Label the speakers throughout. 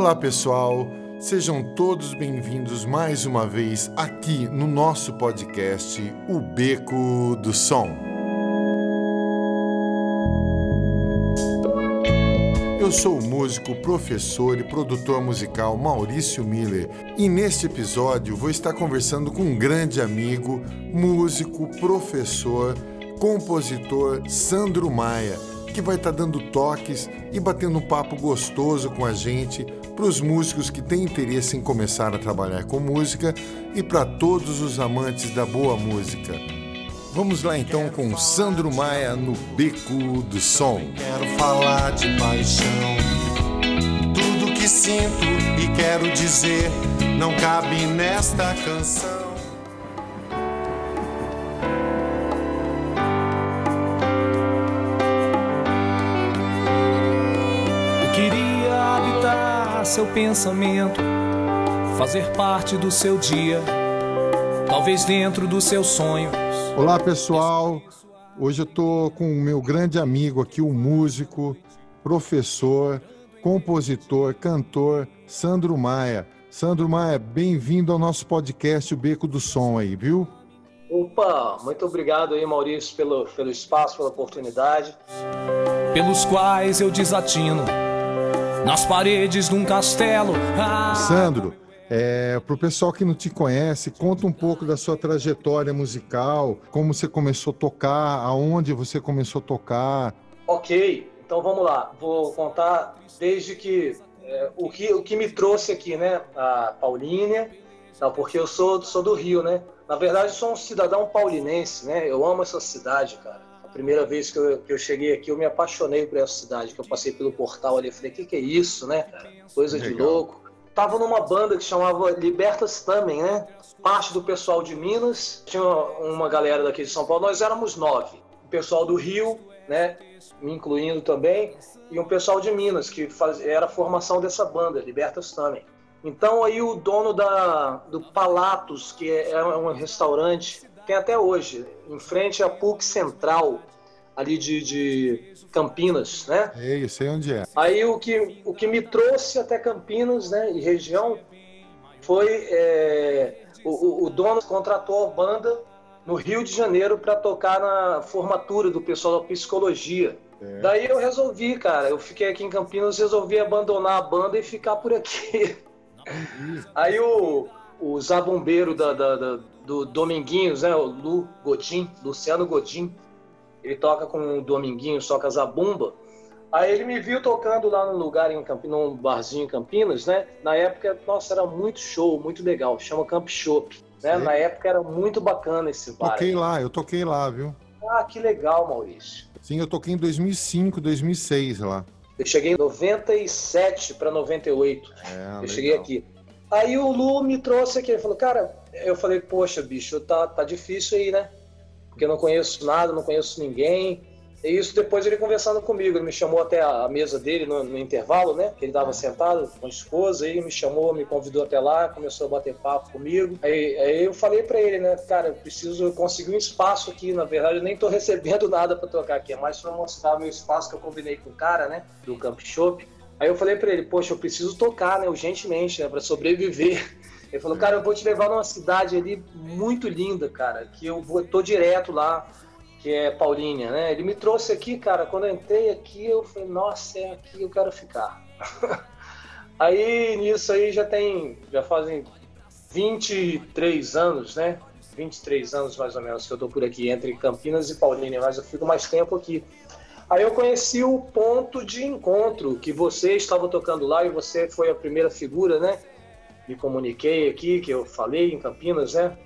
Speaker 1: Olá pessoal, sejam todos bem-vindos mais uma vez aqui no nosso podcast O Beco do Som. Eu sou o músico, professor e produtor musical Maurício Miller e neste episódio vou estar conversando com um grande amigo, músico, professor, compositor Sandro Maia, que vai estar dando toques e batendo um papo gostoso com a gente para os músicos que têm interesse em começar a trabalhar com música e para todos os amantes da boa música. Vamos lá então com Sandro Maia no Beco do Som.
Speaker 2: Quero falar de paixão, tudo que sinto e quero dizer não cabe nesta canção.
Speaker 3: Seu pensamento, fazer parte do seu dia, talvez dentro dos seus sonhos.
Speaker 1: Olá pessoal, hoje eu tô com o meu grande amigo aqui, o músico, professor, compositor, cantor Sandro Maia. Sandro Maia, bem-vindo ao nosso podcast O Beco do Som aí, viu?
Speaker 4: Opa, muito obrigado aí, Maurício, pelo, pelo espaço, pela oportunidade.
Speaker 3: pelos quais eu desatino nas paredes de um castelo. Ah,
Speaker 1: Sandro, é, para o pessoal que não te conhece, conta um pouco da sua trajetória musical, como você começou a tocar, aonde você começou a tocar.
Speaker 4: Ok, então vamos lá. Vou contar desde que é, o, que o que me trouxe aqui, né? A Paulínia, não, porque eu sou, sou do Rio, né? Na verdade, eu sou um cidadão paulinense, né? Eu amo essa cidade, cara. Primeira vez que eu, que eu cheguei aqui, eu me apaixonei por essa cidade, que eu passei pelo portal ali, eu falei, o que, que é isso, né? Coisa de
Speaker 1: Legal.
Speaker 4: louco. Tava numa banda que chamava Libertas também, né? Parte do pessoal de Minas, tinha uma galera daqui de São Paulo, nós éramos nove. O pessoal do Rio, né? Me incluindo também, e um pessoal de Minas, que faz, era a formação dessa banda, Libertas também. Então aí o dono da, do Palatos, que é, é um restaurante, tem até hoje, em frente à PUC Central, ali de, de Campinas, né?
Speaker 1: É isso, sei onde é.
Speaker 4: Aí o que, o que me trouxe até Campinas, né, e região, foi é, o, o- o dono contratou a banda no Rio de Janeiro para tocar na formatura do pessoal da psicologia.
Speaker 1: É.
Speaker 4: Daí eu resolvi, cara, eu fiquei aqui em Campinas, resolvi abandonar a banda e ficar por aqui. Aí o, o zabumbeiro da, da- da- do Dominguinhos, né, o Lu Godin, Luciano Godin, ele toca com o Dominguinhos, toca zabumba. Aí ele me viu tocando lá num lugar em Campinas, num barzinho em Campinas, né? Na época, nossa, era muito show, muito legal. Chama Camp Shop. Né? Na época era muito bacana esse bar.
Speaker 1: Toquei lá, eu toquei lá, viu?
Speaker 4: Ah, que legal, Maurício.
Speaker 1: Sim, eu toquei em 2005, 2006 lá.
Speaker 4: Eu cheguei em 97 para 98.
Speaker 1: É,
Speaker 4: eu cheguei aqui. Aí o Lu me trouxe aqui, ele falou, cara, eu falei, poxa, bicho, tá, tá difícil aí, né? Porque eu não conheço nada, não conheço ninguém. E isso depois ele conversando comigo, ele me chamou até a mesa dele no, no intervalo, né? Que ele estava sentado com a esposa, aí me chamou, me convidou até lá, começou a bater papo comigo. Aí, aí eu falei para ele, né, cara, eu preciso conseguir um espaço aqui, na verdade eu nem tô recebendo nada para tocar aqui, é mais para mostrar meu espaço que eu combinei com o cara, né, do Camp Shop. Aí eu falei para ele, poxa, eu preciso tocar, né, urgentemente, né, para sobreviver. Ele falou, cara, eu vou te levar numa cidade ali muito linda, cara, que eu vou, tô direto lá, que é Paulínia, né? Ele me trouxe aqui, cara, quando eu entrei aqui, eu falei, nossa, é aqui eu quero ficar. aí, nisso aí, já tem, já fazem 23 anos, né? 23 anos, mais ou menos, que eu tô por aqui, entre Campinas e Paulínia, mas eu fico mais tempo aqui. Aí eu conheci o ponto de encontro, que você estava tocando lá e você foi a primeira figura, né? Me comuniquei aqui, que eu falei em Campinas, né?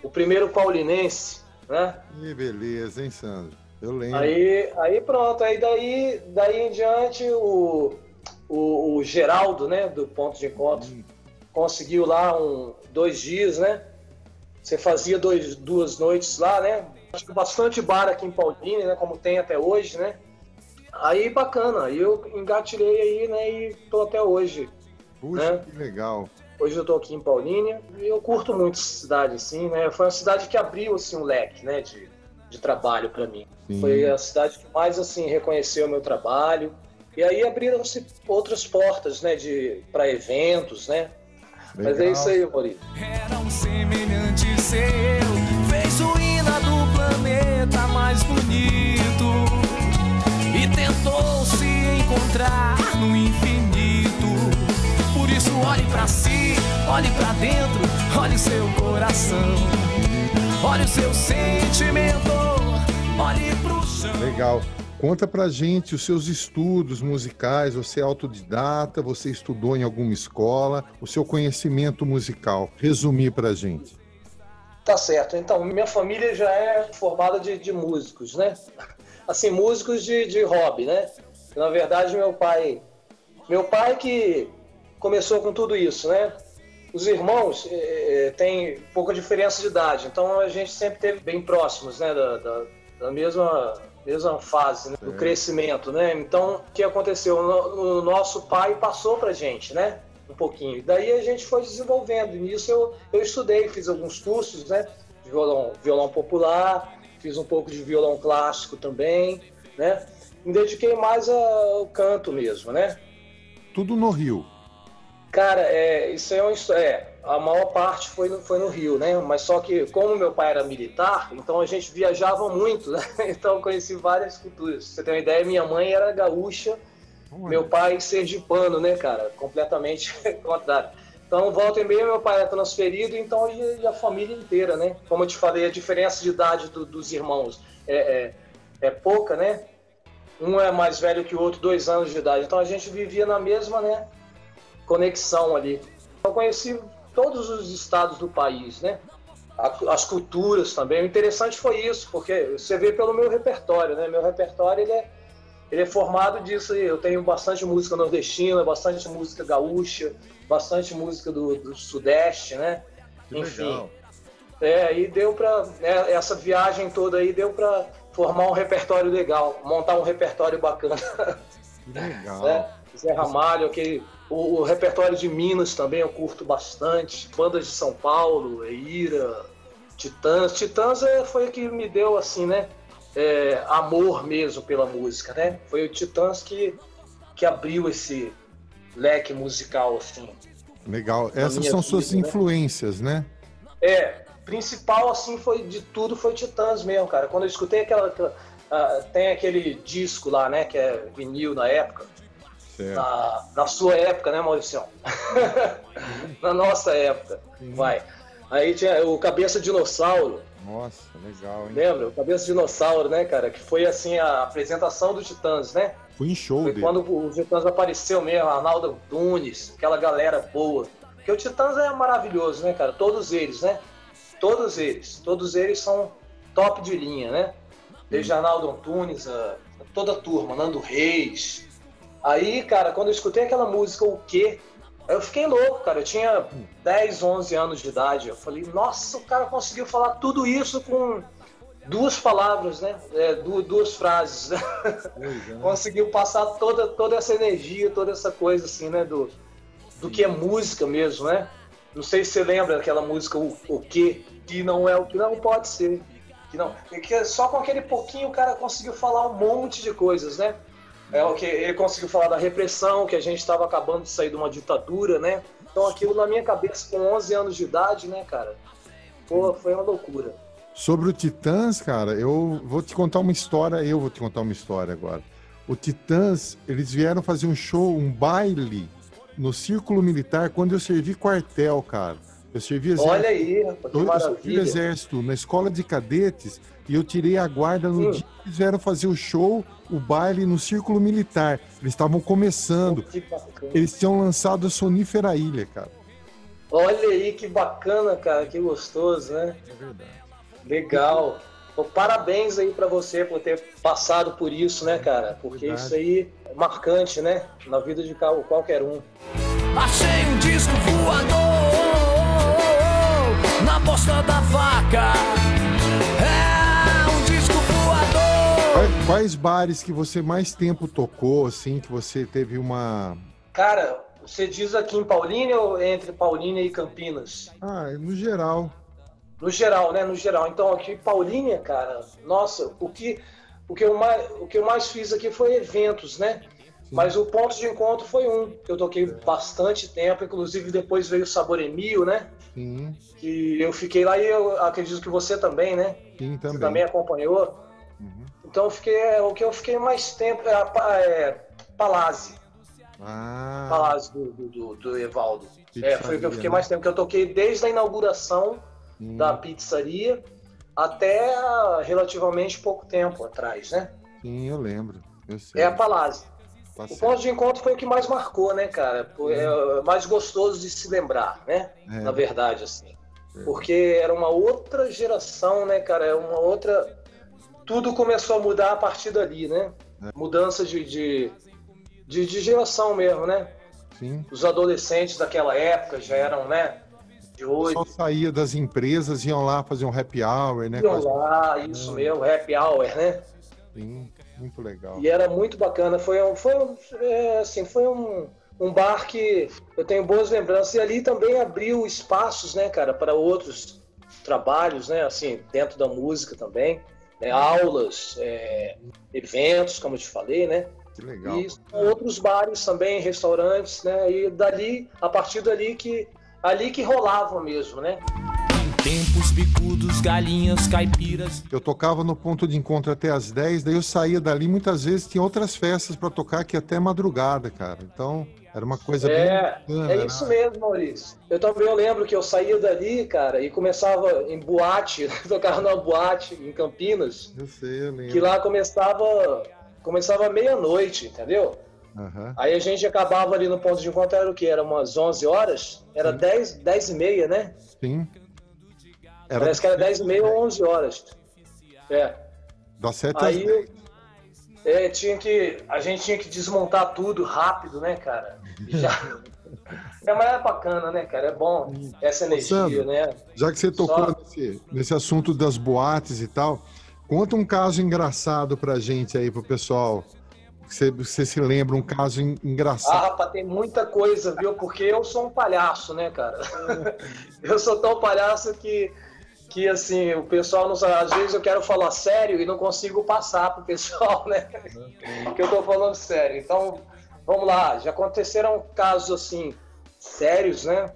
Speaker 4: O primeiro paulinense, né?
Speaker 1: Que beleza, hein, Sandro? Eu lembro.
Speaker 4: Aí, aí pronto, aí daí, daí em diante o, o, o Geraldo, né, do ponto de encontro, conseguiu lá um, dois dias, né? Você fazia dois, duas noites lá, né? Acho que bastante bar aqui em Paulínia, né? Como tem até hoje, né? Aí bacana, aí eu engatilhei aí, né? E tô até hoje.
Speaker 1: Puxa,
Speaker 4: né?
Speaker 1: que legal.
Speaker 4: Hoje eu tô aqui em Paulínia e eu curto muito essa cidade, assim, né? Foi uma cidade que abriu, assim, um leque, né? De, de trabalho para mim.
Speaker 1: Sim.
Speaker 4: Foi a cidade que mais, assim, reconheceu o meu trabalho, E aí abriram-se outras portas, né, de para eventos, né? Legal. Mas é isso aí, Maurício.
Speaker 3: Era um semelhante seu, fez o hino do planeta mais bonito e tentou se encontrar no infinito. Olhe para si, olhe para dentro, olhe seu coração, olhe o seu sentimento, olhe pro chão.
Speaker 1: Legal. Conta pra gente os seus estudos musicais, você é autodidata, você estudou em alguma escola, o seu conhecimento musical. Resumir pra gente.
Speaker 4: Tá certo. Então, minha família já é formada de, de músicos, né? Assim, músicos de, de hobby, né? Na verdade, meu pai. Meu pai que começou com tudo isso, né? Os irmãos é, têm pouca diferença de idade, então a gente sempre teve bem próximos, né? Da, da, da mesma mesma fase né, do crescimento, né? Então, o que aconteceu? O nosso pai passou pra gente, né? Um pouquinho. Daí a gente foi desenvolvendo. E nisso eu, eu estudei, fiz alguns cursos, né? De violão, violão popular, fiz um pouco de violão clássico também, né? Me dediquei mais ao canto mesmo, né?
Speaker 1: Tudo no Rio.
Speaker 4: Cara, é, isso é, um, é a maior parte foi no, foi no Rio, né? Mas só que, como meu pai era militar, então a gente viajava muito, né? Então eu conheci várias culturas. Pra você tem uma ideia, minha mãe era gaúcha, meu pai sergipano, né, cara? Completamente contrário. Então, volta e meia, meu pai é transferido, então e, a família inteira, né? Como eu te falei, a diferença de idade do, dos irmãos é, é, é, pouca, né? Um é mais velho que o outro, dois anos de idade. Então a gente vivia na mesma, né? Conexão ali. Eu conheci todos os estados do país, né? As culturas também. O interessante foi isso, porque você vê pelo meu repertório, né? Meu repertório ele é, ele é formado disso. Eu tenho bastante música nordestina, bastante música gaúcha, bastante música do, do Sudeste, né?
Speaker 1: Que Enfim. Legal.
Speaker 4: É, aí deu para né, essa viagem toda aí deu para formar um repertório legal, montar um repertório bacana.
Speaker 1: Legal. é,
Speaker 4: Zé Ramalho, aquele o, o, repertório de Minas também eu curto bastante. Bandas de São Paulo, Eira, Titãs. Titãs é, foi o que me deu, assim, né? É, amor mesmo pela música, né? Foi o Titãs que, que abriu esse leque musical, assim.
Speaker 1: Legal. Essas são vida, suas né? influências, né?
Speaker 4: É, principal, assim, foi de tudo foi Titãs mesmo, cara. Quando eu escutei aquela. aquela uh, tem aquele disco lá, né? Que é vinil na época na, na, sua época, né, Maurício? na nossa época, Sim. vai. Aí tinha o Cabeça Dinossauro.
Speaker 1: Nossa, legal, hein?
Speaker 4: Lembra? O Cabeça Dinossauro, né, cara? Que foi, assim, a apresentação do Titãs, né?
Speaker 1: Foi em show
Speaker 4: Foi
Speaker 1: dele.
Speaker 4: quando o Titãs apareceu mesmo, Arnaldo Tunes, aquela galera boa. Porque o Titãs é maravilhoso, né, cara? Todos eles, né? Todos eles. Todos eles são top de linha, né? Desde Arnaldo Antunes, a, toda a turma, Nando Reis, Aí, cara, quando eu escutei aquela música, o quê? Eu fiquei louco, cara. Eu tinha 10, 11 anos de idade. Eu falei, nossa, o cara conseguiu falar tudo isso com duas palavras, né? É, duas frases. Né? conseguiu passar toda, toda essa energia, toda essa coisa, assim, né? Do, do que é música mesmo, né? Não sei se você lembra daquela música, o, o que, que não é o que não pode ser. Que não, que só com aquele pouquinho o cara conseguiu falar um monte de coisas, né? É o que ele conseguiu falar da repressão, que a gente estava acabando de sair de uma ditadura, né? Então aquilo na minha cabeça com 11 anos de idade, né, cara? Pô, foi uma loucura.
Speaker 1: Sobre o Titãs, cara, eu vou te contar uma história, eu vou te contar uma história agora. O Titãs, eles vieram fazer um show, um baile no Círculo Militar quando eu servi quartel, cara. Eu servi exército.
Speaker 4: Olha aí, rapaz, que eu servi
Speaker 1: exército na escola de cadetes e eu tirei a guarda no hum. dia que eles vieram fazer o show, o baile no Círculo Militar. Eles estavam começando. Eles tinham lançado a Sonífera Ilha, cara.
Speaker 4: Olha aí que bacana, cara, que gostoso, né?
Speaker 1: É verdade.
Speaker 4: Legal. parabéns aí para você por ter passado por isso, né, cara? Porque verdade. isso aí é marcante, né? Na vida de qualquer um.
Speaker 3: Achei um disco voador na posta da faca.
Speaker 1: Quais bares que você mais tempo tocou, assim, que você teve uma.
Speaker 4: Cara, você diz aqui em Paulínia ou entre Paulínia e Campinas?
Speaker 1: Ah, no geral.
Speaker 4: No geral, né? No geral. Então, aqui em Paulínia, cara, nossa, o que, o que, eu, mais, o que eu mais fiz aqui foi eventos, né? Mas o ponto de encontro foi um, que eu toquei bastante tempo, inclusive depois veio o Sabor Emil, né?
Speaker 1: Sim,
Speaker 4: Que eu fiquei lá e eu acredito que você também, né?
Speaker 1: sim,
Speaker 4: Você
Speaker 1: também.
Speaker 4: também acompanhou.
Speaker 1: Uhum.
Speaker 4: Então eu fiquei, é, o que eu fiquei mais tempo é, a Pa- é Palazzi,
Speaker 1: Ah,
Speaker 4: Palazzi do, do, do- do Evaldo. É,
Speaker 1: pizzaria,
Speaker 4: foi o que eu fiquei
Speaker 1: né?
Speaker 4: mais tempo, que eu toquei desde a inauguração
Speaker 1: Sim,
Speaker 4: da pizzaria até relativamente pouco tempo atrás, né?
Speaker 1: sim, eu lembro. Eu.
Speaker 4: É a Palazzi.
Speaker 1: Tá
Speaker 4: O ponto de encontro foi o que mais marcou, né, cara? Pô, É mais gostoso de se lembrar, né?
Speaker 1: É.
Speaker 4: Na verdade, assim. Porque era uma outra geração, né, cara? É uma outra. Tudo começou a mudar a partir dali, né?
Speaker 1: É.
Speaker 4: Mudança de, de, de, de geração mesmo, né?
Speaker 1: Sim.
Speaker 4: Os adolescentes daquela época já eram, né? De hoje.
Speaker 1: Só saía das empresas, iam lá fazer um happy hour, né?
Speaker 4: Iam lá, isso mesmo, happy hour, né?
Speaker 1: Sim, muito legal.
Speaker 4: E era muito bacana. Foi um, foi um, é, assim, foi um, um bar que eu tenho boas lembranças. E ali também abriu espaços, né, cara, para outros trabalhos, né, assim, dentro da música também. né, aulas, é, eventos, como eu te falei, né?
Speaker 1: Que legal.
Speaker 4: E outros bares também, restaurantes, né? E dali, a partir dali que ali que rolava mesmo, né?
Speaker 3: Em tempos bicudos, galinhas, caipiras.
Speaker 1: Eu tocava no ponto de encontro até às 10, daí eu saía dali, muitas vezes tinha outras festas para tocar que até madrugada, cara. Então, era uma coisa
Speaker 4: É,
Speaker 1: bem bacana.
Speaker 4: É
Speaker 1: né?
Speaker 4: isso mesmo, Maurício. Eu também eu lembro que eu saía dali, cara, e começava em boate, tocava numa boate em Campinas,
Speaker 1: Eu sei, eu lembro.
Speaker 4: que lá começava começava meia-noite, entendeu?
Speaker 1: Aham.
Speaker 4: Aí a gente acabava ali no ponto de encontro, era o que? Era umas 11 horas? Era 10, 10 e meia, né?
Speaker 1: Sim. Era
Speaker 4: Parece que era 10 e meia ou 11 horas. É.
Speaker 1: das 7 às
Speaker 4: Aí
Speaker 1: 10.
Speaker 4: é, tinha que, a gente tinha que desmontar tudo rápido, né, cara? Já... É, mas é bacana, né, cara? É bom essa energia,
Speaker 1: Sandro,
Speaker 4: né?
Speaker 1: Já que você tocou
Speaker 4: Só-
Speaker 1: nesse, nesse assunto das boates e tal, conta um caso engraçado pra gente aí, pro pessoal. Você, você se lembra um caso en-
Speaker 4: Ah,
Speaker 1: engraçado?
Speaker 4: rapaz, tem muita coisa, viu? Porque eu sou um palhaço, né, cara? eu sou tão palhaço que, que assim, o pessoal não sabe. Às vezes eu quero falar sério e não consigo passar pro pessoal, né? que eu tô falando sério. Então, vamos lá. Já aconteceram casos, assim, sérios, né?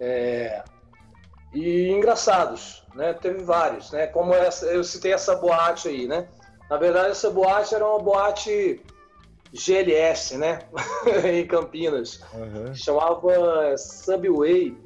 Speaker 4: É, E engraçados, né? Teve vários, né? Como essa, eu citei essa boate aí, né? Na verdade, essa boate era uma boate GLS, né? em Campinas.
Speaker 1: Aham.
Speaker 4: Chamava Subway.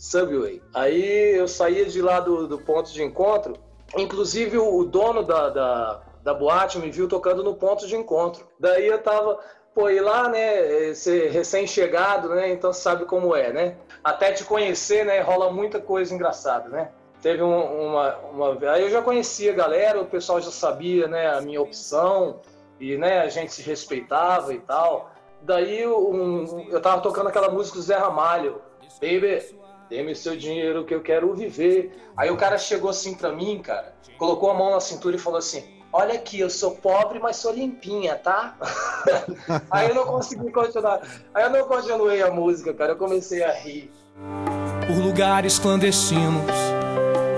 Speaker 4: Subway. Aí eu saía de lá do, do ponto de encontro. Inclusive o, dono da, da, da boate me viu tocando no ponto de encontro. Daí eu tava, pô, e lá, né? Ser recém-chegado, né? Então sabe como é, né? Até te conhecer, né? Rola muita coisa engraçada, né? Teve um- uma, uma. Aí eu já conhecia a galera, o pessoal já sabia, né? A minha opção e né, a gente se respeitava e tal. Daí um- eu tava tocando aquela música do Zé Ramalho, Baby, dê-me seu dinheiro que eu quero viver. Aí o cara chegou assim pra mim, cara, colocou a mão na cintura e falou assim: Olha aqui, eu sou pobre, mas sou limpinha, tá? Aí eu não consegui continuar. Aí eu não continuei a música, cara. Eu comecei a rir.
Speaker 3: Por lugares clandestinos,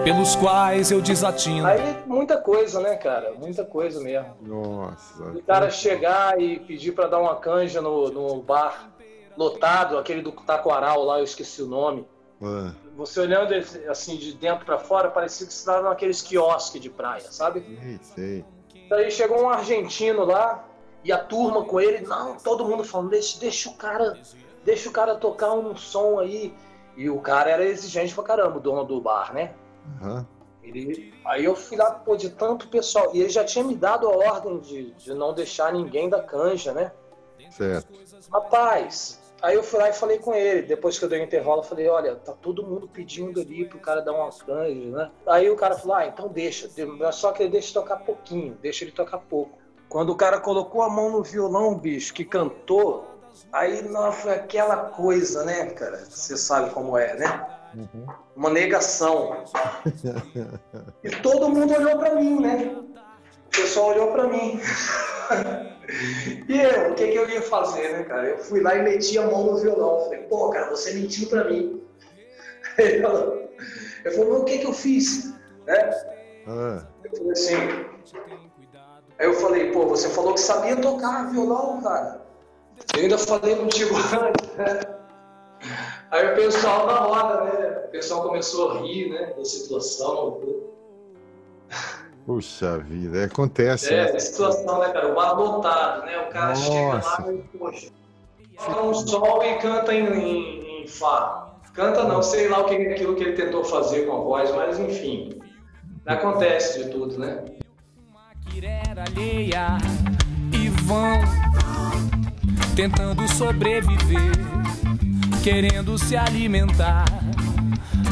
Speaker 3: pelos quais eu desatino.
Speaker 4: Aí muita coisa, né, cara? Muita coisa mesmo.
Speaker 1: Nossa.
Speaker 4: O cara chegar e pedir pra dar uma canja no, no bar lotado, aquele do Taquaral lá, eu esqueci o nome.
Speaker 1: Ah,
Speaker 4: Você olhando assim de dentro pra fora, parecia que você estava naqueles quiosques de praia, sabe?
Speaker 1: sei, sei.
Speaker 4: Daí chegou um argentino lá e a turma com ele, não, todo mundo falando, deixa, deixa o cara, deixa o cara tocar um som aí. E o cara era exigente pra caramba, o dono do bar, né?
Speaker 1: Aham.
Speaker 4: Ele, aí eu fui lá, pô, de tanto pessoal. E ele já tinha me dado a ordem de, de não deixar ninguém da canja, né?
Speaker 1: Certo.
Speaker 4: Rapaz, aí eu fui lá e falei com ele. Depois que eu dei o intervalo, eu falei: olha, tá todo mundo pedindo ali pro cara dar uma canja, né? Aí o cara falou: ah, então deixa. Só que ele deixa tocar pouquinho, deixa ele tocar pouco. Quando o cara colocou a mão no violão, bicho, que cantou, aí não, foi aquela coisa, né, cara? Você sabe como é, né?
Speaker 1: Uhum.
Speaker 4: Uma negação. E todo mundo olhou pra mim, né? O pessoal olhou pra mim. E eu, o que, que eu ia fazer, né, cara? Eu fui lá e meti a mão no violão. Falei, pô, cara, você mentiu pra mim. Ele falou, eu falei, mas o que, que eu fiz? Né?
Speaker 1: Ah,
Speaker 4: Eu falei assim. Aí eu falei, pô, você falou que sabia tocar violão, cara. Eu ainda falei contigo antes, né? Aí o pessoal na roda, né? O pessoal começou a rir, né? Da situação.
Speaker 1: Puxa vida, acontece.
Speaker 4: É, né? situação, né, cara? O bar lotado, né? O cara Nossa. chega lá e, poxa, fala um sol e canta em, em, em Fá. Canta não, sei lá o que, aquilo que ele tentou fazer com a voz, mas enfim. Acontece de tudo, né? alheia
Speaker 3: e vão tentando sobreviver, querendo se alimentar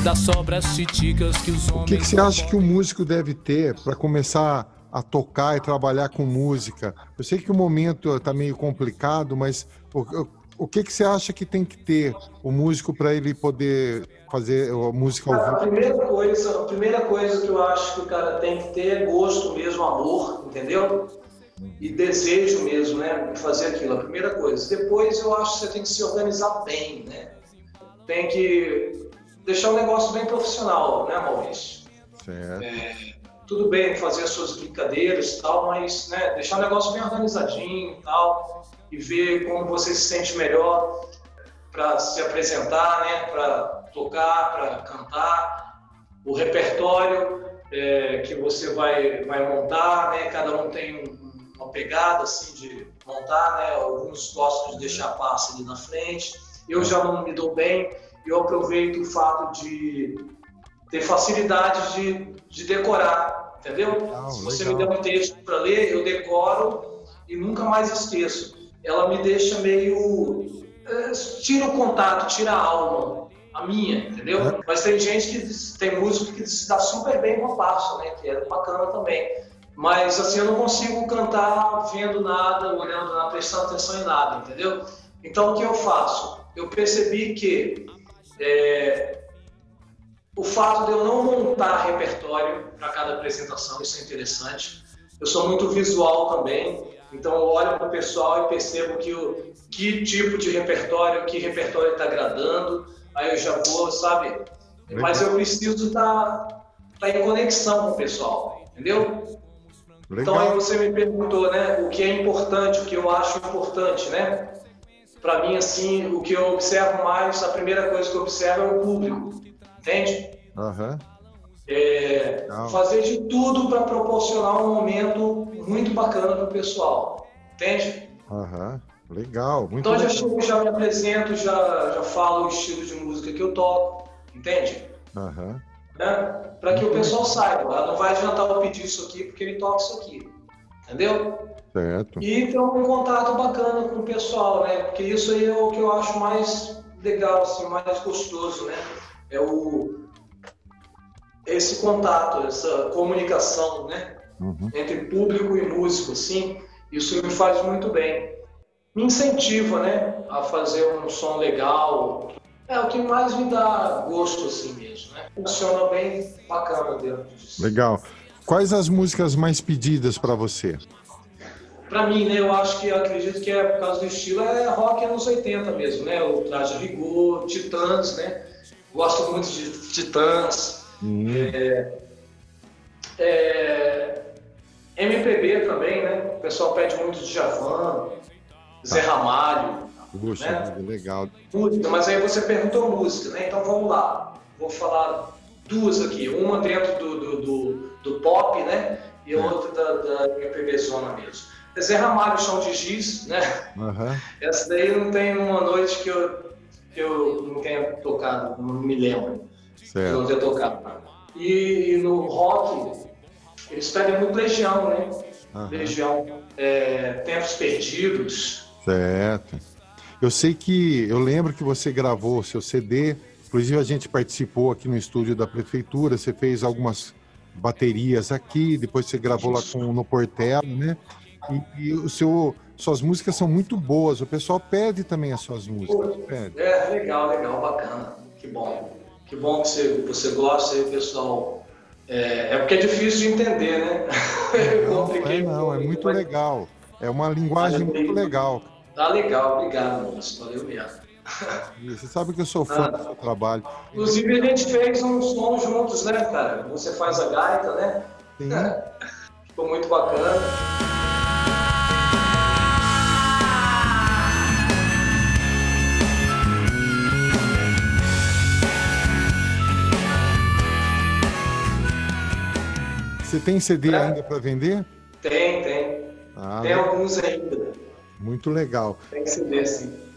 Speaker 3: das sobras titicas que os homens.
Speaker 1: O que, que você acha que o músico deve ter para começar a tocar e trabalhar com música? Eu sei que o momento está meio complicado, mas o, o que, que você acha que tem que ter o músico para ele poder fazer a música ao vivo?
Speaker 4: A primeira coisa, a primeira coisa que eu acho que o cara tem que ter é gosto mesmo, amor, entendeu? E desejo mesmo, né, de fazer aquilo. A primeira coisa. Depois eu acho que você tem que se organizar bem, né? Tem que deixar o negócio bem profissional, né, Maurício?
Speaker 1: Certo. É,
Speaker 4: tudo bem fazer as suas brincadeiras e tal, mas né, deixar o negócio bem organizadinho e tal, e ver como você se sente melhor para se apresentar, né, para tocar, para cantar, o repertório é, que você vai, vai montar, né, cada um tem um, uma pegada assim de montar, né, alguns gostam de deixar a passa ali na frente, eu já não me dou bem, eu aproveito o fato de ter facilidade de, de decorar, entendeu? Ah, Se você legal. me der um texto para ler, eu decoro e nunca mais esqueço. Ela me deixa meio. É, tira o contato, tira a alma, a minha, entendeu? É. Mas tem gente que tem músico que se dá super bem com a pasta, né? Que é bacana também. Mas assim, eu não consigo cantar vendo nada, olhando nada, prestando atenção em nada, entendeu? Então o que eu faço? Eu percebi que é, o fato de eu não montar repertório para cada apresentação, isso é interessante. Eu sou muito visual também, então eu olho para o pessoal e percebo que, o, que tipo de repertório, que repertório está agradando, aí eu já vou, sabe? Mas eu preciso estar tá, tá em conexão com o pessoal, entendeu? Legal. Então aí você me perguntou, né, o que é importante, o que eu acho importante, né? Para mim, assim, o que eu observo mais, a primeira coisa que eu observo é o público, entende?
Speaker 1: Uhum.
Speaker 4: É, fazer de tudo para proporcionar um momento muito bacana para o pessoal, entende?
Speaker 1: Uhum. Legal, muito
Speaker 4: Então
Speaker 1: legal.
Speaker 4: já chego, já me apresento, já, já falo o estilo de música que eu toco, entende?
Speaker 1: Uhum.
Speaker 4: Né? Para que o pessoal saiba, não vai adiantar eu pedir isso aqui porque ele toca isso aqui, entendeu?
Speaker 1: Certo.
Speaker 4: E ter um contato bacana com o pessoal, né? Porque isso aí é o que eu acho mais legal, assim, mais gostoso, né? É o esse contato, essa comunicação, né? Uhum. Entre público e músico, assim, isso me faz muito bem. Me incentiva, né? A fazer um som legal. É o que mais me dá gosto, assim mesmo, né? Funciona bem bacana dentro disso.
Speaker 1: Legal. Quais as músicas mais pedidas para você?
Speaker 4: Para mim, né, eu acho que eu acredito que é por causa do estilo é rock anos 80 mesmo, né? O Traje Rigor, Titãs, né? Gosto muito de Titãs.
Speaker 1: Uhum.
Speaker 4: É, é, MPB também, né? O pessoal pede muito de Javan, Zé ah. Ramalho.
Speaker 1: Puxa, né? legal.
Speaker 4: Música, mas aí você perguntou música, né? Então vamos lá. Vou falar duas aqui. Uma dentro do, do, do, do pop, né? E é. outra da, da MPB zona mesmo. Zé Ramalho, Chão de Giz, né?
Speaker 1: Uhum.
Speaker 4: Essa daí não tem uma noite que eu, que eu não tenha tocado, não me lembro.
Speaker 1: Certo.
Speaker 4: não tenha tocado. E, e, no rock, eles pedem muito Legião, né? Uhum. Legião, é, Tempos Perdidos.
Speaker 1: Certo. Eu sei que, eu lembro que você gravou o seu CD, inclusive a gente participou aqui no estúdio da prefeitura, você fez algumas baterias aqui, depois você gravou lá com, no Portela, né? E, e, o seu, suas músicas são muito boas. O pessoal pede também as suas músicas. Pede.
Speaker 4: É, legal, legal, bacana. Que bom. Que bom que você, você gosta e o pessoal. É, é, porque é difícil de entender, né?
Speaker 1: Não, é, não, é muito mas... legal. É uma linguagem muito legal.
Speaker 4: Tá legal, obrigado, moço. Valeu mesmo.
Speaker 1: Você sabe que eu sou fã ah, do seu trabalho.
Speaker 4: Inclusive, a gente fez um som juntos, né, cara? Você faz a gaita, né?
Speaker 1: Sim. É.
Speaker 4: Ficou muito bacana.
Speaker 1: Você tem CD é. ainda para vender?
Speaker 4: Tem, tem. Ah, tem alguns ainda.
Speaker 1: Muito legal.
Speaker 4: Tem CD, sim.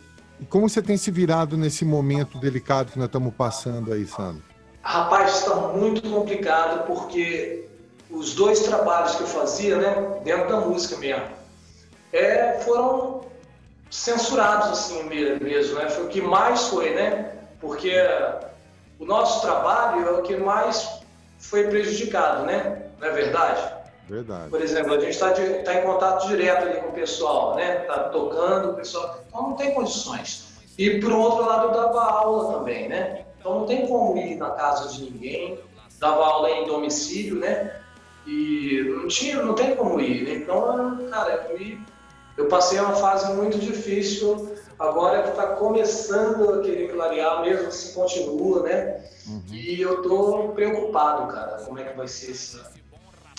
Speaker 1: Como você tem se virado nesse momento delicado que nós estamos passando aí, Sandro?
Speaker 4: Rapaz, está muito complicado porque os dois trabalhos que eu fazia, né, dentro da música mesmo, é, foram censurados assim mesmo, né? Foi o que mais foi, né? Porque o nosso trabalho é o que mais foi prejudicado, né? Não é verdade?
Speaker 1: Verdade.
Speaker 4: Por exemplo, a gente está tá em contato direto ali com o pessoal, né? Tá tocando o pessoal, então não tem condições. E por outro lado, eu dava aula também, né? Então não tem como ir na casa de ninguém, dava aula em domicílio, né? E não tinha, não tem como ir. Né? Então, cara, eu, eu passei uma fase muito difícil. Agora que está começando a querer clarear, mesmo assim continua, né? Uhum. E eu tô preocupado, cara, como é que vai ser esse.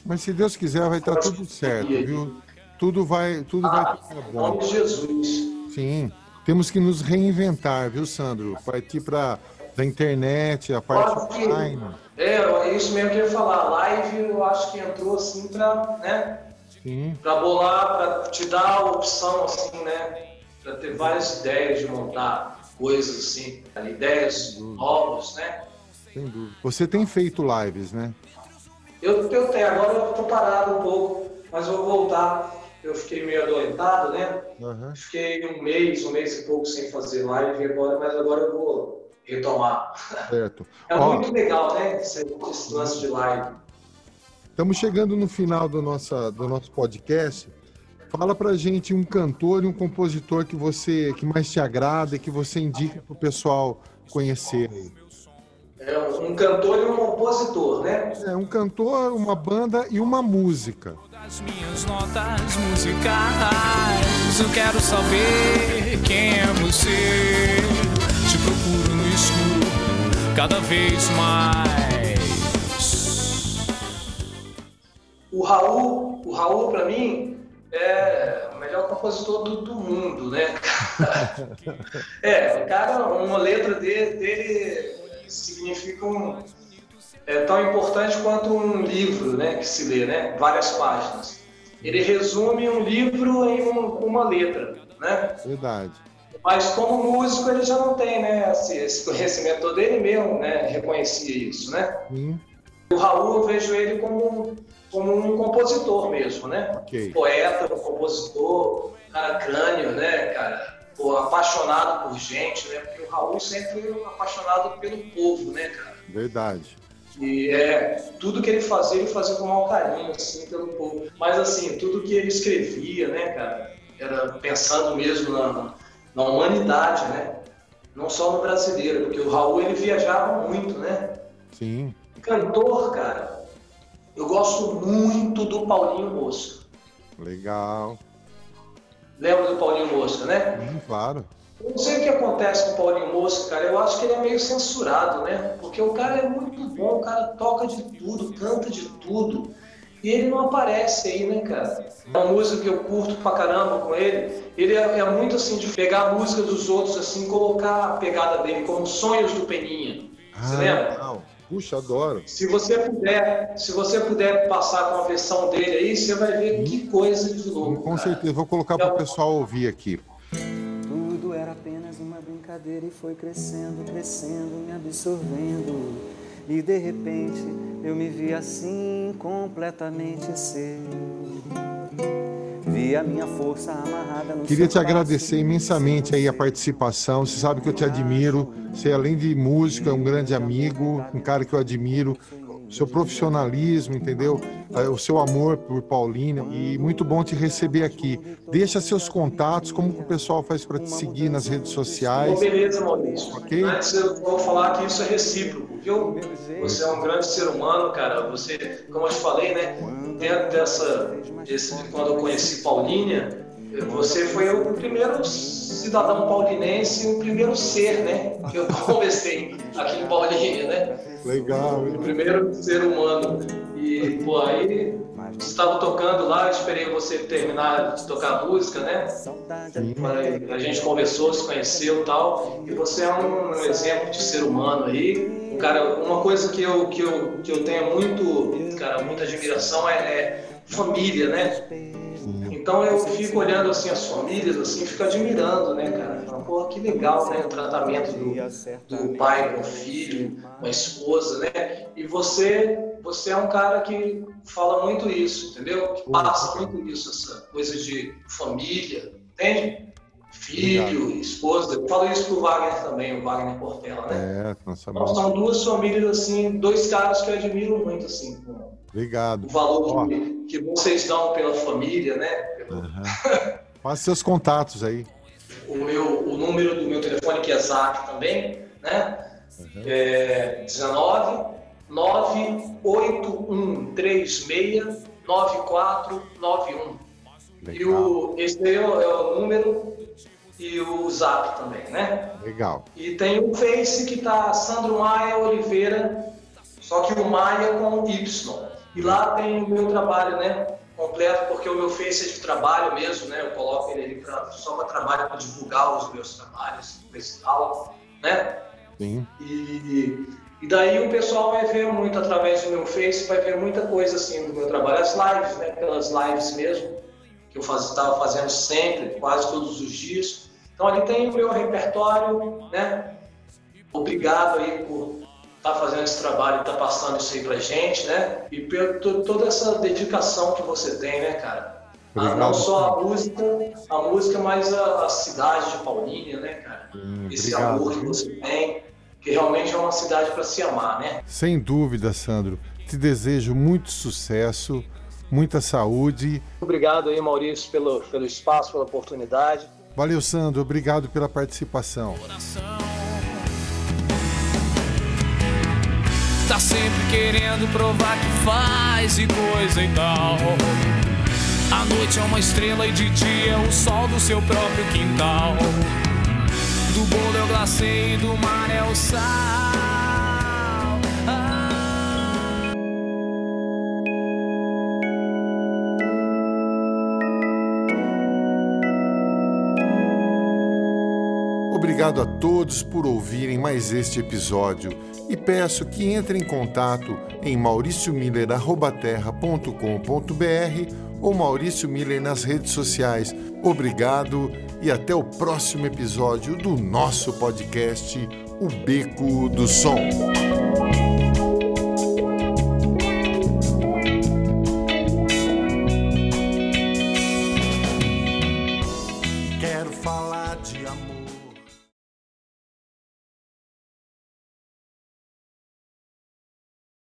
Speaker 1: Mas se Deus quiser, vai estar tudo certo, viu? Tudo vai, tudo ah, vai
Speaker 4: ficar bom. Em nome de Jesus.
Speaker 1: Sim. Temos que nos reinventar, viu, Sandro? Partir para da internet, a parte online.
Speaker 4: É, é isso mesmo que eu ia falar. Live eu acho que entrou assim para, né? Sim. Para bolar, para te dar a opção assim, né? Para ter várias ideias de montar coisas assim, ideias novas, né?
Speaker 1: Sem dúvida. Você tem feito lives, né?
Speaker 4: Eu, tenho, agora eu tô parado um pouco, mas vou voltar. Eu fiquei meio adoentado, né? Uhum. Fiquei um mês, um mês e pouco sem fazer live agora, mas agora eu vou retomar. Certo. É Ó, muito legal, né? Esse, esse lance de live.
Speaker 1: Estamos chegando no final do, nossa, do nosso podcast. Fala pra gente um cantor e um compositor que você que mais te agrada e que você indica pro pessoal conhecer aí.
Speaker 4: É um cantor e um compositor, né? É,
Speaker 1: um cantor, uma banda e uma música.
Speaker 3: Das minhas notas musicais, eu quero saber quem é você. Te procuro no escuro cada vez mais.
Speaker 4: O Raul, o Raul para mim é o melhor compositor do, do mundo, né? é, o cara, uma letra dele, dele significam é, tão importante quanto um livro né, que se lê, né, várias páginas. Ele resume um livro em um, uma letra. Né?
Speaker 1: Verdade.
Speaker 4: Mas como músico ele já não tem né, esse, esse conhecimento todo, ele mesmo né, reconhecia isso. Né? Hum. O Raul, eu vejo ele como, como um compositor mesmo, né? Okay. Poeta, um compositor, cara crânio, né, cara? Pô, apaixonado por gente, né? Porque o Raul sempre foi apaixonado pelo povo, né, cara?
Speaker 1: Verdade.
Speaker 4: E é, tudo que ele fazia, ele fazia com maior carinho, assim, pelo povo. Mas, assim, tudo que ele escrevia, né, cara, era pensando mesmo na, na humanidade, né? Não só no brasileiro, porque o Raul, ele viajava muito, né?
Speaker 1: Sim.
Speaker 4: Cantor, cara, eu gosto muito do Paulinho Mosca.
Speaker 1: Legal.
Speaker 4: Lembra do Paulinho Mosca, né?
Speaker 1: Hum, claro.
Speaker 4: Eu não sei o que acontece com o Paulinho Mosca, cara. Eu acho que ele é meio censurado, né? Porque o cara é muito bom, o cara toca de tudo, canta de tudo. E ele não aparece aí, né, cara? É uma música que eu curto pra caramba com ele. Ele é, é muito assim de pegar a música dos outros, assim, colocar a pegada dele, como Sonhos do Peninha. Você ah, lembra? Não.
Speaker 1: Puxa, adoro.
Speaker 4: Se você puder, se você puder passar com a versão dele aí, você vai ver hum. que coisa de louco.
Speaker 1: Com cara. certeza, vou colocar para o pessoal ouvir aqui.
Speaker 5: Tudo era apenas uma brincadeira e foi crescendo, crescendo, me absorvendo. E de repente eu me vi assim, completamente seu. Vi a minha força amarrada no
Speaker 1: Queria te agradecer imensamente aí a participação. Você sabe que eu te admiro. Você, além de músico, é um grande amigo, um cara que eu admiro seu profissionalismo, entendeu? É, o seu amor por Paulina e muito bom te receber aqui. Deixa seus contatos, como o pessoal faz para te seguir nas redes sociais.
Speaker 4: Beleza, Maurício. Okay? Antes eu vou falar que isso é recíproco, viu? Você é um grande ser humano, cara. Você, como eu te falei, né? Dentro dessa, desse, quando eu conheci Paulínia, você foi o primeiro cidadão paulinense, o primeiro ser, né? Que eu conversei aqui em Paulínia, né?
Speaker 1: Legal.
Speaker 4: O primeiro ser humano. E, pô, aí você estava tocando lá, eu esperei você terminar de tocar a música, né? A gente conversou, se conheceu e tal. E você é um exemplo de ser humano aí Cara, uma coisa que eu, que eu, que eu tenho muito, cara, muita admiração é, é família, né? Então eu fico olhando assim as famílias, assim, fico admirando, né, cara? Porra, que legal, né? O tratamento do, do pai com o filho, com a esposa, né? E você, você é um cara que fala muito isso, entendeu? Que passa muito isso, essa coisa de família, entende? Filho, esposa. Eu falo isso pro Wagner também, o Wagner Portela, né?
Speaker 1: É, nós
Speaker 4: então, são duas famílias, assim, dois caras que eu admiro muito, assim.
Speaker 1: Obrigado.
Speaker 4: O valor que, que, vocês dão pela família, né? Pelo...
Speaker 1: Uhum. Faça seus contatos aí.
Speaker 4: O, meu, o número do meu telefone, que é Zap também, né? Uhum. É 19 98136 9491. Legal. E o, esse aí é o, é o número e o Zap também, né?
Speaker 1: Legal.
Speaker 4: E tem o Face que tá Sandro Maia Oliveira, só que o Maia com Y. E lá tem o meu trabalho, né? Completo, porque o meu Face é de trabalho mesmo, né? Eu coloco ele ali pra, só para trabalho, para divulgar os meus trabalhos, e tal, né?
Speaker 1: Sim.
Speaker 4: E, e daí o pessoal vai ver muito através do meu Face, vai ver muita coisa assim do meu trabalho, as lives, né? Pelas lives mesmo, que eu estava faz, fazendo sempre, quase todos os dias. Então ali tem o meu repertório, né? Obrigado aí por tá fazendo esse trabalho, tá passando isso aí pra gente, né? E por toda essa dedicação que você tem, né, cara? Ah, não só a música, a música, mas a, a cidade de Paulínia, né, cara? Hum, Esse obrigado. amor que você tem, que realmente é uma cidade para se amar, né?
Speaker 1: Sem dúvida, Sandro. Te desejo muito sucesso, muita saúde.
Speaker 4: Obrigado aí, Maurício, pelo, pelo espaço, pela oportunidade.
Speaker 1: Valeu, Sandro. Obrigado pela participação. Coração.
Speaker 3: Tá sempre querendo provar que faz e coisa e tal. A noite é uma estrela e de dia é o sol do seu próprio quintal. Do bolo é o glacê e do mar é o sal.
Speaker 1: Obrigado a todos por ouvirem mais este episódio e peço que entrem em contato em mauriciomiller.terra.com.br ou Maurício Miller nas redes sociais. Obrigado e até o próximo episódio do nosso podcast O Beco do Som.